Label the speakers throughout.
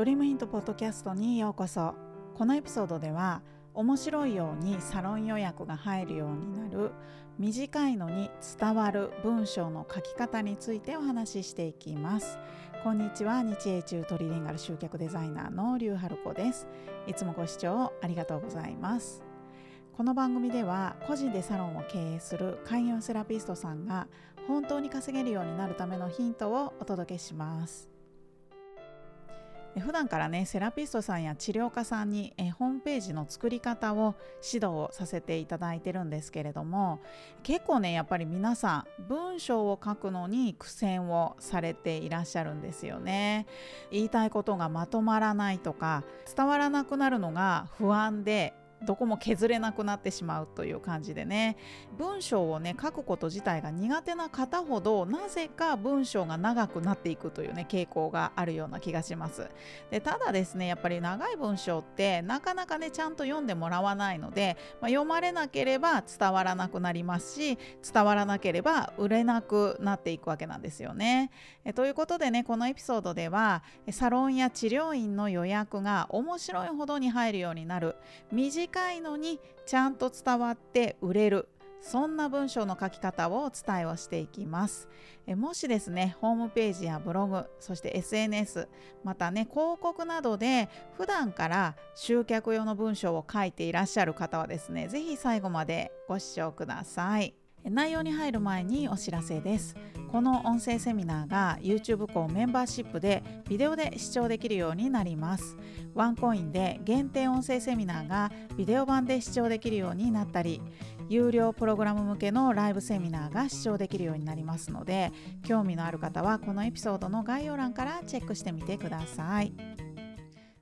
Speaker 1: ドリームヒントポッドキャストにようこそ。このエピソードでは面白いようにサロン予約が入るようになる短いのに伝わる文章の書き方についてお話ししていきます。こんにちは。日英中トリリンガル集客デザイナーの劉春子です。いつもご視聴ありがとうございます。この番組では個人でサロンを経営する開業セラピストさんが本当に稼げるようになるためのヒントをお届けします。普段からねセラピストさんや治療家さんにえホームページの作り方を指導をさせていただいてるんですけれども結構ねやっぱり皆さん文章を書くのに苦戦をされていらっしゃるんですよね。言いたいことがまとまらないとか伝わらなくなるのが不安でどこも削れなくなってしまうという感じでね。文章をね書くこと自体が苦手な方ほどなぜか文章が長くなっていくというね傾向があるような気がします。でただですねやっぱり長い文章ってなかなかねちゃんと読んでもらわないので、まあ、読まれなければ伝わらなくなりますし伝わらなければ売れなくなっていくわけなんですよね。えということでねこのエピソードではサロンや治療院の予約が面白いほどに入るようになる。短短いのにちゃんと伝わって売れる。そんな文章の書き方をお伝えをしていきます。えもしですねホームページやブログそして SNS またね広告などで普段から集客用の文章を書いていらっしゃる方はですね是非最後までご視聴ください。内容に入る前にお知らせですこの音声セミナーが YouTube 校メンバーシップでビデオで視聴できるようになりますワンコインで限定音声セミナーがビデオ版で視聴できるようになったり有料プログラム向けのライブセミナーが視聴できるようになりますので興味のある方はこのエピソードの概要欄からチェックしてみてください。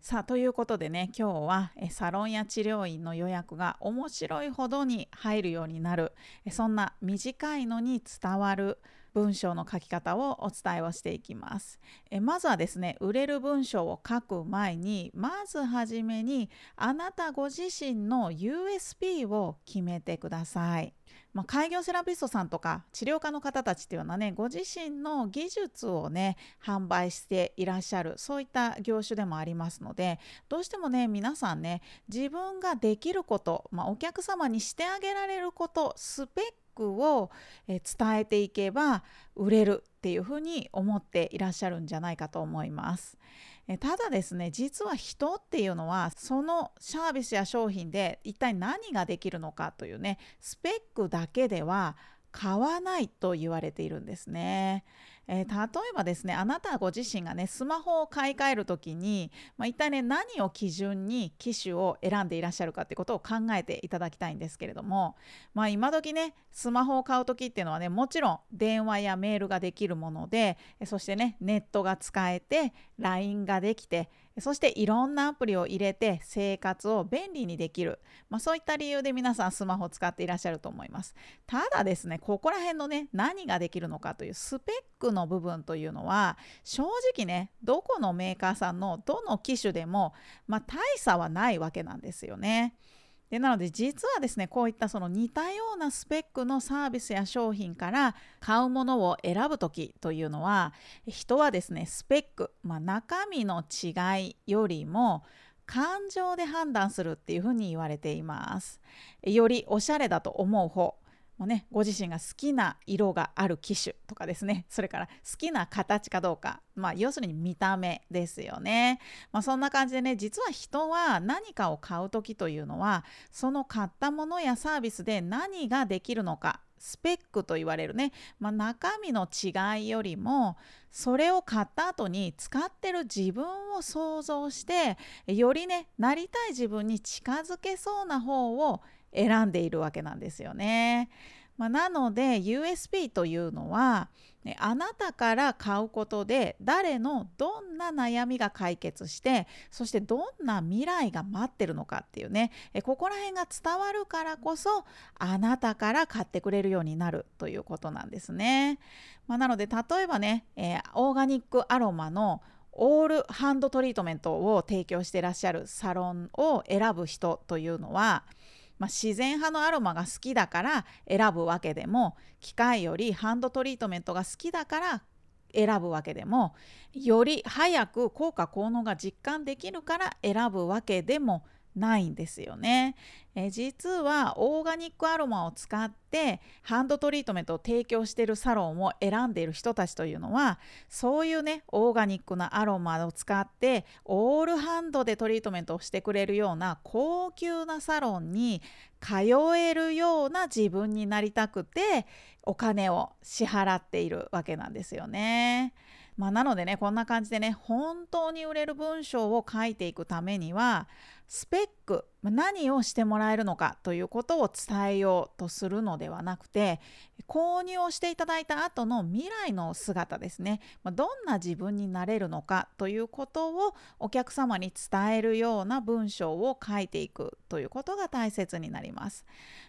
Speaker 1: さあということでね今日はサロンや治療院の予約が面白いほどに入るようになるそんな短いのに伝わる文章の書き方をお伝えをしていきます。えまずはですね売れる文章を書く前にまずはじめにあなたご自身の USP を決めてください。まあ、開業セラピストさんとか治療家の方たちっていうのはねご自身の技術をね販売していらっしゃるそういった業種でもありますのでどうしてもね皆さんね自分ができること、まあ、お客様にしてあげられることスペックを伝えていけば売れるっていうふうに思っていらっしゃるんじゃないかと思います。ただですね実は人っていうのはそのサービスや商品で一体何ができるのかというねスペックだけでは買わないと言われているんですね。えー、例えばですねあなたご自身がねスマホを買い替える時に、まあ、一体ね何を基準に機種を選んでいらっしゃるかってことを考えていただきたいんですけれども、まあ、今時ねスマホを買う時っていうのはねもちろん電話やメールができるものでそしてねネットが使えて LINE ができてそしていろんなアプリを入れて生活を便利にできる、まあ、そういった理由で皆さんスマホを使っていらっしゃると思いますただですねここら辺のね何ができるのかというスペックの部分というのは正直ねどこのメーカーさんのどの機種でも、まあ、大差はないわけなんですよね。でなので実はですねこういったその似たようなスペックのサービスや商品から買うものを選ぶ時というのは人はですねスペック、まあ、中身の違いよりも感情で判断するっていうふうに言われています。よりおしゃれだと思う方もね、ご自身が好きな色がある機種とかですね。それから好きな形かどうか、まあ、要するに見た目ですよね、まあ、そんな感じでね実は人は何かを買う時というのはその買ったものやサービスで何ができるのかスペックと言われるね、まあ、中身の違いよりもそれを買った後に使ってる自分を想像してよりねなりたい自分に近づけそうな方を選んでいるわけなんですよね。まあ、なので USP というのはあなたから買うことで誰のどんな悩みが解決してそしてどんな未来が待ってるのかっていうねここら辺が伝わるからこそあなたから買ってくれるようになるということなんですね。まあ、なので例えばね、えー、オーガニックアロマのオールハンドトリートメントを提供してらっしゃるサロンを選ぶ人というのはまあ、自然派のアロマが好きだから選ぶわけでも機械よりハンドトリートメントが好きだから選ぶわけでもより早く効果効能が実感できるから選ぶわけでもないんですよね。え実はオーガニックアロマを使ってハンドトリートメントを提供しているサロンを選んでいる人たちというのはそういうねオーガニックなアロマを使ってオールハンドでトリートメントをしてくれるような高級なサロンに通えるような自分になりたくてお金を支払っているわけなんですよね。まあ、なのでねこんな感じでね本当に売れる文章を書いていくためにはスペック何をしてもらえるのかということを伝えようとするのではなくて購入をしていただいた後の未来の姿ですねどんな自分になれるのかということをお客様に伝えるような文章を書いていくということが大切になります。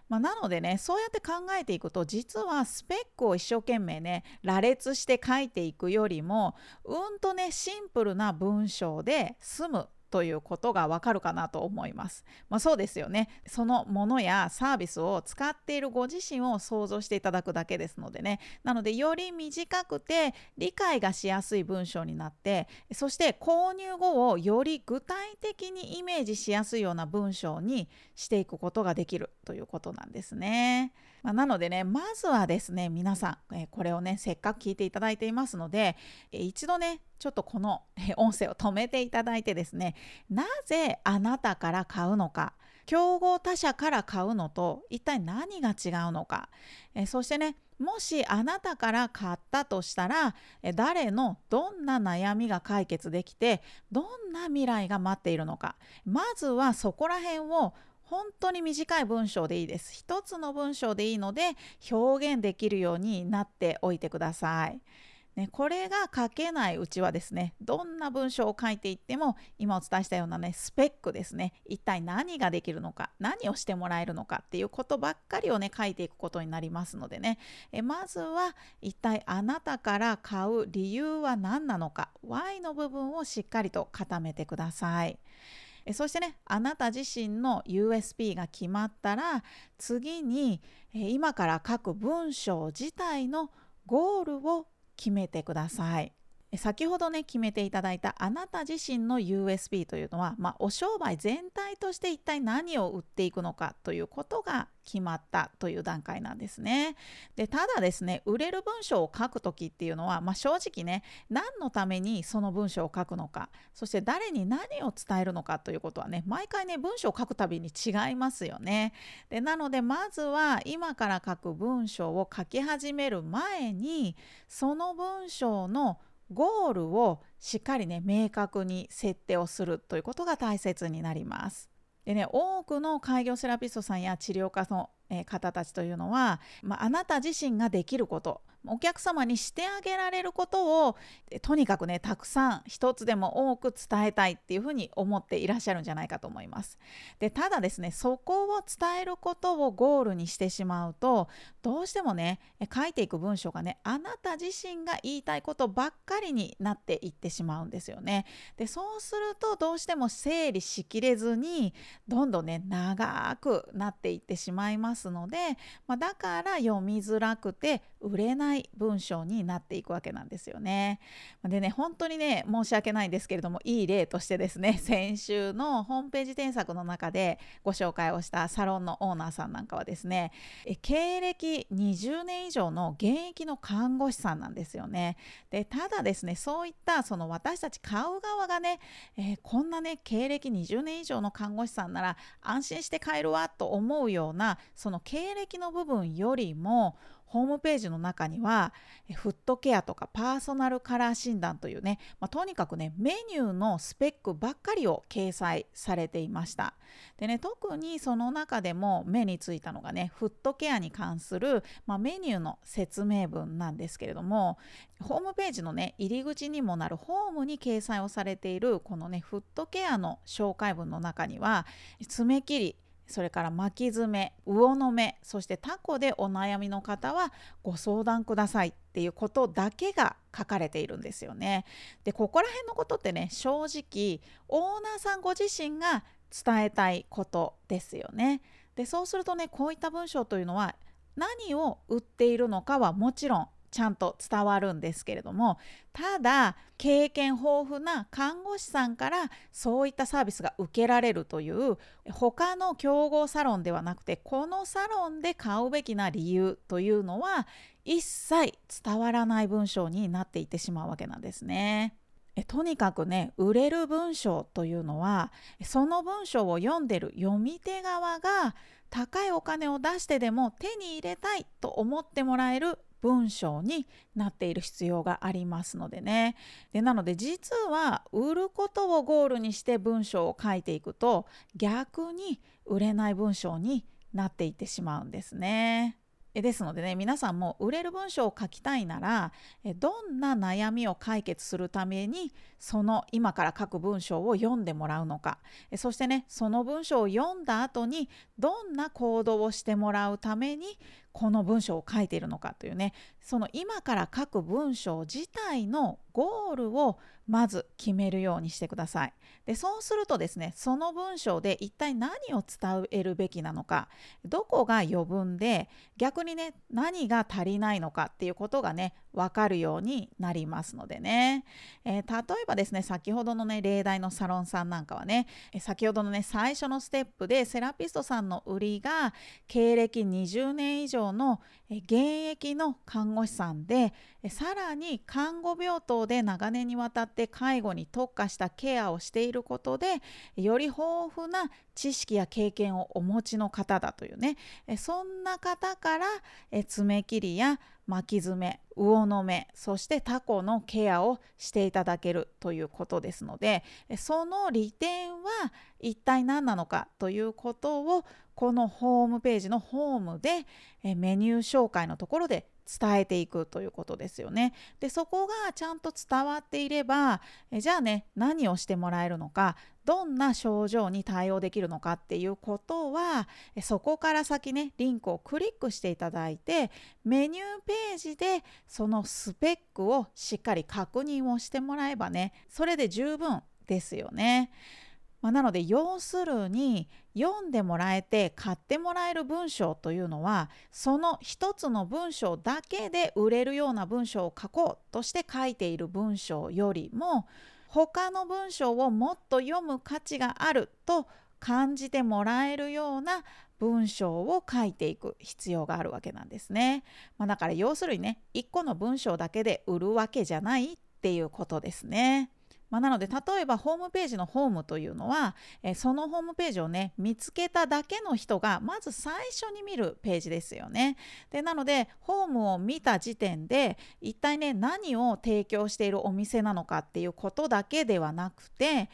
Speaker 1: まあ、なのでねそうやって考えていくと実はスペックを一生懸命ね羅列して書いていくよりもうんとねシンプルな文章で済むということがわかるかなと思います。まあ、そうですよね。そのものやサービスを使っているご自身を想像していただくだけですのでね。なのでより短くて理解がしやすい文章になってそして購入後をより具体的にイメージしやすいような文章にしていくことができるということなんですね。まあ、なのでねまずはですね皆さん、えこれをねせっかく聞いていただいていますので、え一度ねちょっとこの音声を止めていただいてですねなぜあなたから買うのか競合他社から買うのと一体何が違うのか、えそしてねもしあなたから買ったとしたら誰のどんな悩みが解決できてどんな未来が待っているのかまずはそこら辺を本当に短い文章でいいです。一つの文章でいいので表現できるようになっておいてください。ね、これが書けないうちはですねどんな文章を書いていっても今お伝えしたようなねスペックですね一体何ができるのか何をしてもらえるのかっていうことばっかりをね書いていくことになりますのでねえまずは一体あなたから買う理由は何なのか Y の部分をしっかりと固めてください。えそしてねあなた自身の USB が決まったら次にえ今から書く文章自体のゴールを決めてください。先ほどね決めていただいたあなた自身の USB というのは、まあ、お商売全体として一体何を売っていくのかということが決まったという段階なんですね。でただですね売れる文章を書く時っていうのは、まあ、正直ね何のためにその文章を書くのかそして誰に何を伝えるのかということはね毎回ね文章を書くたびに違いますよね。でなのでまずは今から書く文章を書き始める前にその文章のゴールをしっかりね明確に設定をするということが大切になります。でね多くの開業セラピストさんや治療家の方たちというのは、まあ、あなた自身ができることお客様にしてあげられることをとにかくねたくさん一つでも多く伝えたいっていうふうに思っていらっしゃるんじゃないかと思います。でただですねそこを伝えることをゴールにしてしまうとどうしてもね書いていく文章がねあなた自身が言いたいことばっかりになっていってしまうんですよね。でそうするとどうしても整理しきれずにどんどんね長くなっていってしまいますので、まあ、だから読みづらくて売れない文章になっていくわけなんですよね。でね本当にね申し訳ないんですけれどもいい例としてですね 先週のホームページ添削の中でご紹介をしたサロンのオーナーさんなんかはですね経歴20年以上の現役の看護師さんなんですよね。でただですねそういったその私たち買う側がね、えー、こんなね経歴20年以上の看護師さんなら安心して買えるわと思うようなその経歴の部分よりもホームページの中にはフットケアとかパーソナルカラー診断というね、まあ、とにかくねメニューのスペックばっかりを掲載されていました。でね特にその中でも目についたのがねフットケアに関する、まあ、メニューの説明文なんですけれどもホームページのね入り口にもなるホームに掲載をされているこのねフットケアの紹介文の中には爪切りそれから巻き爪魚の目そしてタコでお悩みの方はご相談くださいっていうことだけが書かれているんですよね。でここら辺のことってね正直オーナーさんご自身が伝えたいことですよね。でそうするとねこういった文章というのは何を売っているのかはもちろんちゃんと伝わるんですけれどもただ経験豊富な看護師さんからそういったサービスが受けられるという他の競合サロンではなくてこのサロンで買うべきな理由というのは一切伝わらない文章になっていってしまうわけなんですね。とにかくね売れる文章というのはその文章を読んでる読み手側が高いお金を出してでも手に入れたいと思ってもらえる文章になっている必要がありますのでねでなので実は売ることをゴールにして文章を書いていくと逆に売れない文章になっていってしまうんですね。ですのでね皆さんも売れる文章を書きたいならどんな悩みを解決するためにその今から書く文章を読んでもらうのかそしてねその文章を読んだ後にどんな行動をしてもらうためにこの文章を書いているのかというねその今から書く文章自体のゴールをまず決めるようにしてください。でそうするとですねその文章で一体何を伝えるべきなのかどこが余分で逆にね何が足りないのかっていうことがね分かるようになりますのでね、えー、例えばですね先ほどのね例題のサロンさんなんかはね先ほどのね最初のステップでセラピストさんの売りが経歴20年以上の現役の看護師さんでさらに看護病棟で長年にわたって介護に特化したケアをしていることでより豊富な知識や経験をお持ちの方だというね。そんな方から爪切りや巻き爪魚の目そしてタコのケアをしていただけるということですのでその利点は一体何なのかということをこのホームページのホームでメニュー紹介のところで伝えていくということですよね。でそこがちゃんと伝わっていればえじゃあね何をしてもらえるのかどんな症状に対応できるのかっていうことはそこから先ねリンクをクリックしていただいてメニューページでそのスペックをしっかり確認をしてもらえばねそれで十分ですよね。まあ、なので要するに読んでもらえて買ってもらえる文章というのはその一つの文章だけで売れるような文章を書こうとして書いている文章よりも他の文章をもっと読む価値があると感じてもらえるような文章を書いていく必要があるわけなんですね。まあ、だから要するにね1個の文章だけで売るわけじゃないっていうことですね。まあ、なので例えばホームページのホームというのは、えそのホームページをね見つけただけの人がまず最初に見るページですよね。でなのでホームを見た時点で一体ね何を提供しているお店なのかっていうことだけではなくて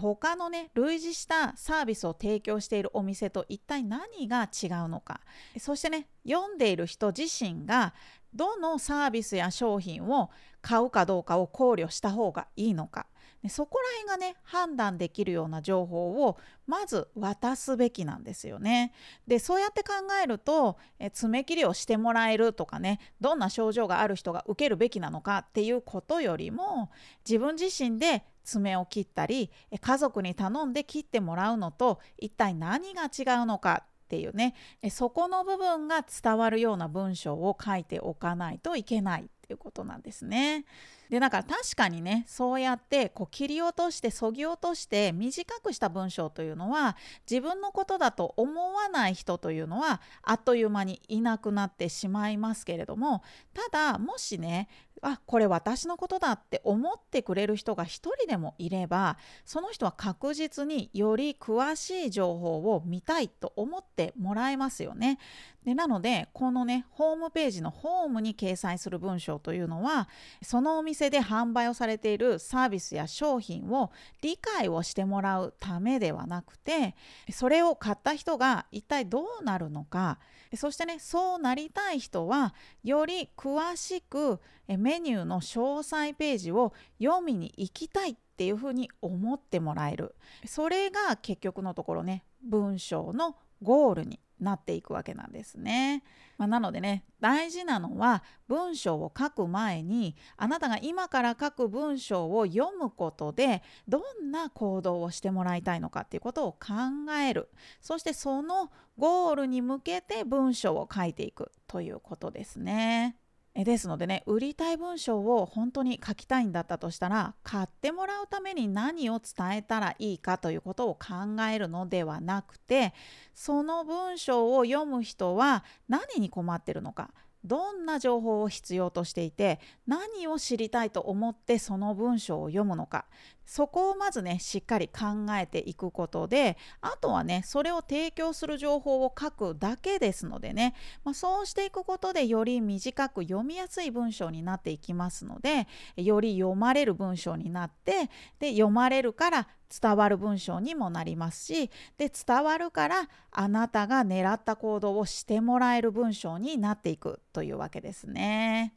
Speaker 1: 他のね類似したサービスを提供しているお店と一体何が違うのかそしてね読んでいる人自身がどのサービスや商品を買うかどうかを考慮した方がいいのかそこら辺がね判断できるような情報をまず渡すべきなんですよね。でそうやって考えるとえ爪切りをしてもらえるとかねどんな症状がある人が受けるべきなのかっていうことよりも自分自身で爪を切ったり家族に頼んで切ってもらうのと一体何が違うのかっていうねそこの部分が伝わるような文章を書いておかないといけないっていうことなんですね。でだから確かにねそうやってこう切り落としてそぎ落として短くした文章というのは自分のことだと思わない人というのはあっという間にいなくなってしまいますけれどもただもしねあこれ私のことだって思ってくれる人が一人でもいればその人は確実により詳しい情報を見たいと思ってもらえますよね。でなのでこのねホームページのホームに掲載する文章というのはそのお店で販売をされているサービスや商品を理解をしてもらうためではなくてそれを買った人が一体どうなるのかそしてねそうなりたい人はより詳しくメニューの詳細ページを読みに行きたいっていうふうに思ってもらえる。それが結局のところね文章のゴールになっていくわけなんですね。まあ、なのでね大事なのは文章を書く前にあなたが今から書く文章を読むことでどんな行動をしてもらいたいのかっていうことを考えるそしてそのゴールに向けて文章を書いていくということですね。ですのでね売りたい文章を本当に書きたいんだったとしたら買ってもらうために何を伝えたらいいかということを考えるのではなくてその文章を読む人は何に困ってるのかどんな情報を必要としていて何を知りたいと思ってその文章を読むのかそこをまずねしっかり考えていくことであとはねそれを提供する情報を書くだけですのでね、まあ、そうしていくことでより短く読みやすい文章になっていきますのでより読まれる文章になってで読まれるから伝わる文章にもなりますしで伝わるからあなたが狙った行動をしてもらえる文章になっていくというわけですね。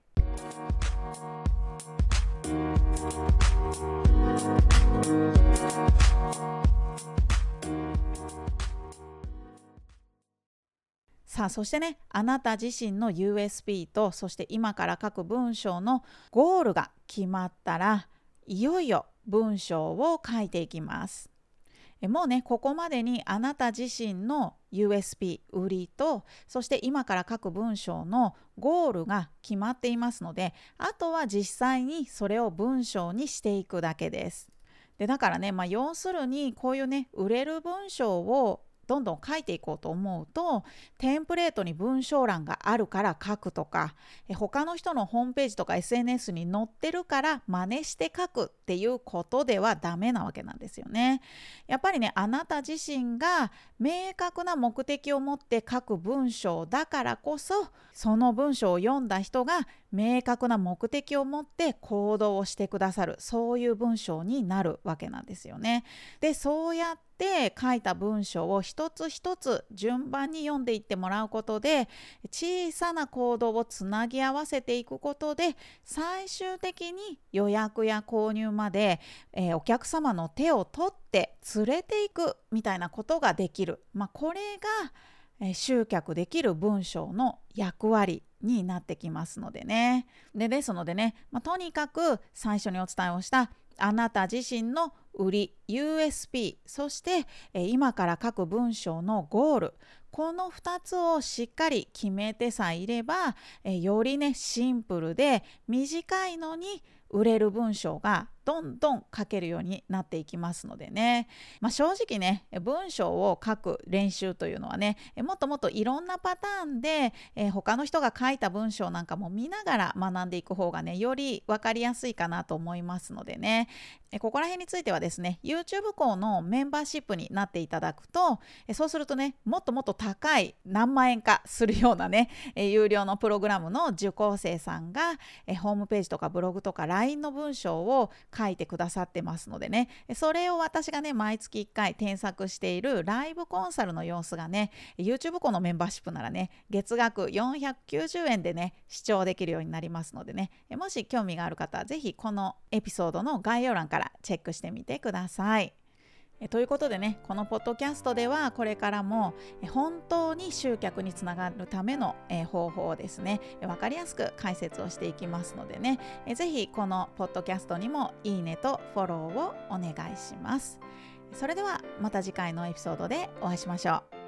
Speaker 1: さあそしてねあなた自身の USB とそして今から書く文章のゴールが決まったらいよいよ文章を書いていきます。もうねここまでにあなた自身の USB 売りとそして今から書く文章のゴールが決まっていますのであとは実際にそれを文章にしていくだけです。でだからね、まあ、要するにこういうね売れる文章をどんどん書いていこうと思うとテンプレートに文章欄があるから書くとか他の人のホームページとか SNS に載ってるから真似して書くっていうことではダメなわけなんですよね。やっぱりねあなた自身が明確な目的を持って書く文章だからこそその文章を読んだ人が明確な目的を持って行動をしてくださるそういう文章になるわけなんですよね。でそうやって書いた文章を一つ一つ順番に読んでいってもらうことで小さな行動をつなぎ合わせていくことで最終的に予約や購入まで、えー、お客様の手を取って連れていくみたいなことができる、まあ、これが集客できる文章の役割になってきますのでね。でですのでね、まあ、とにかく最初にお伝えをしたあなた自身の売り USP そして、今から書く文章のゴールこの2つをしっかり決めてさえいれば、よりねシンプルで短いのに売れる文章がどんどん書けるようになっていきますのでね、まあ、正直ね文章を書く練習というのはねもっともっといろんなパターンで、えー、他の人が書いた文章なんかも見ながら学んでいく方がねより分かりやすいかなと思いますのでね、ここら辺についてはですね YouTube 校のメンバーシップになっていただくと、そうするとねもっともっと高い何万円かするようなね、有料のプログラムの受講生さんが、ホームページとかブログとか LINE の文章を書いてくださってますのでねそれを私がね毎月1回添削しているライブコンサルの様子がね YouTube 校のメンバーシップならね月額490円でね視聴できるようになりますのでねもし興味がある方は是非このエピソードの概要欄からチェックしてみてください。えということでねこのポッドキャストではこれからも本当に集客につながるための方法をですね分かりやすく解説をしていきますのでね是非このポッドキャストにもいいねとフォローをお願いします。それではまた次回のエピソードでお会いしましょう。